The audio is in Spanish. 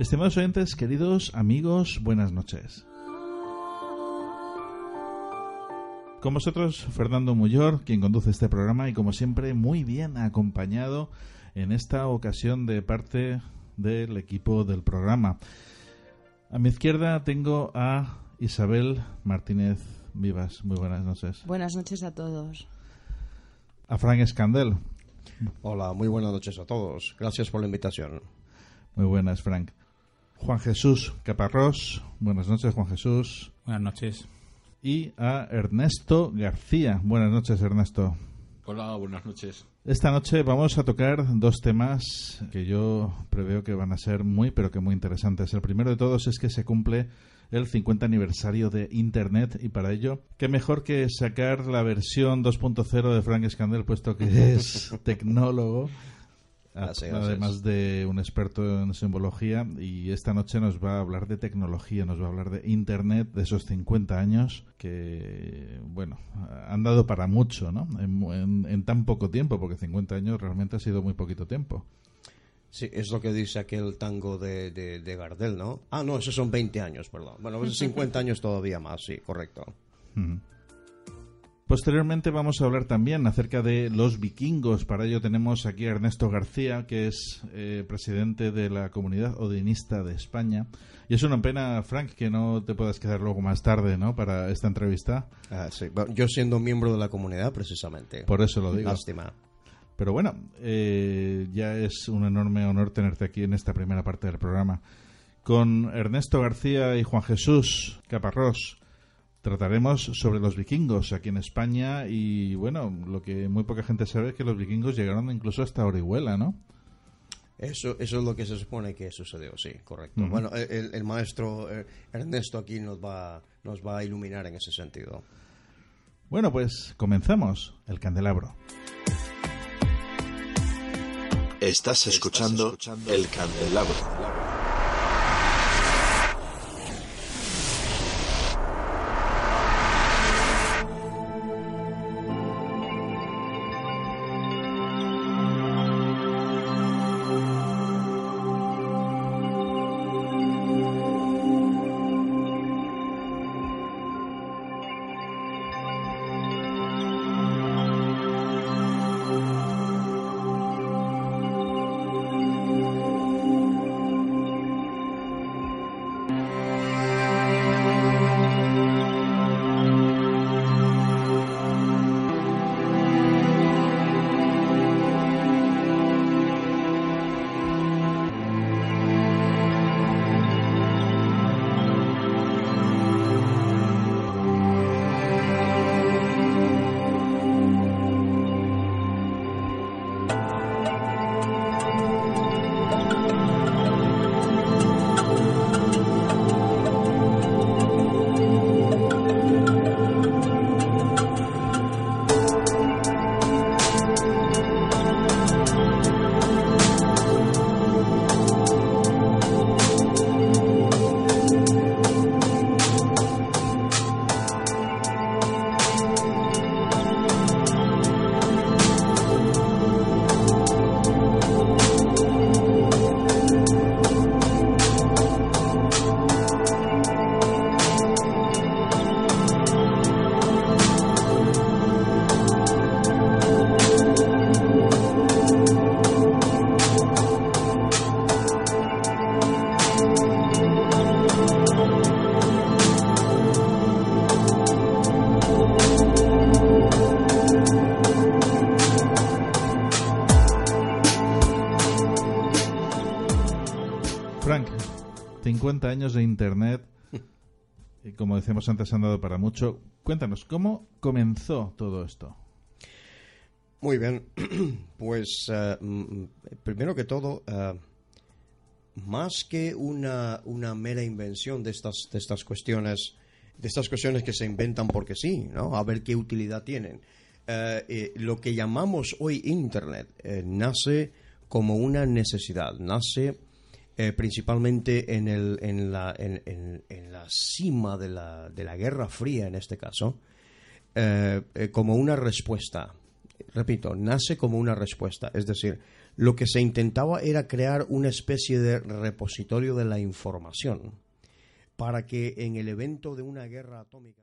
Estimados oyentes, queridos amigos, buenas noches. Con vosotros, Fernando Muyor, quien conduce este programa y como siempre, muy bien acompañado en esta ocasión de parte del equipo del programa. A mi izquierda tengo a Isabel Martínez Vivas. Muy buenas noches. Buenas noches a todos. A Frank Escandel. Hola, muy buenas noches a todos. Gracias por la invitación. Muy buenas, Frank. Juan Jesús Caparrós. Buenas noches, Juan Jesús. Buenas noches. Y a Ernesto García. Buenas noches, Ernesto. Hola, buenas noches. Esta noche vamos a tocar dos temas que yo preveo que van a ser muy, pero que muy interesantes. El primero de todos es que se cumple el 50 aniversario de Internet y para ello, qué mejor que sacar la versión 2.0 de Frank Scandel, puesto que es tecnólogo además de un experto en simbología, y esta noche nos va a hablar de tecnología, nos va a hablar de Internet, de esos 50 años que, bueno, han dado para mucho, ¿no? En, tan poco tiempo, porque 50 años realmente ha sido muy poquito tiempo. Sí, es lo que dice aquel tango de, de, Gardel, ¿no? Ah, no, esos son 20 años, perdón. Bueno, 50 años todavía más, sí, correcto. Posteriormente vamos a hablar también acerca de los vikingos. Para ello tenemos aquí a Ernesto García, que es eh, presidente de la comunidad odinista de España. Y es una pena, Frank, que no te puedas quedar luego más tarde, ¿no? Para esta entrevista. Ah, sí. yo siendo miembro de la comunidad, precisamente. Por eso lo digo. Lástima. Pero bueno, eh, ya es un enorme honor tenerte aquí en esta primera parte del programa. Con Ernesto García y Juan Jesús Caparrós trataremos sobre los vikingos aquí en España y bueno, lo que muy poca gente sabe es que los vikingos llegaron incluso hasta Orihuela, ¿no? Eso, eso es lo que se supone que sucedió, sí, correcto. Bueno, el, maestro eh, Ernesto aquí nos va, nos va a iluminar en ese sentido. Bueno, pues comenzamos el candelabro. Estás escuchando el candelabro. 50 años de Internet y como decíamos antes han dado para mucho. Cuéntanos, ¿cómo comenzó todo esto? Muy bien, pues eh, primero que todo, eh, más que una, una mera invención de estas, de estas cuestiones, de estas cuestiones que se inventan porque sí, ¿no? A ver qué utilidad tienen. Eh, lo que llamamos hoy Internet nace como una necesidad, nace principalmente en, el, en, la, en, la cima de la, de la Guerra Fría, en este caso, como una respuesta repito, nace como una respuesta. Es decir, lo que se intentaba era crear una especie de repositorio de la información para que en el evento de una guerra atómica.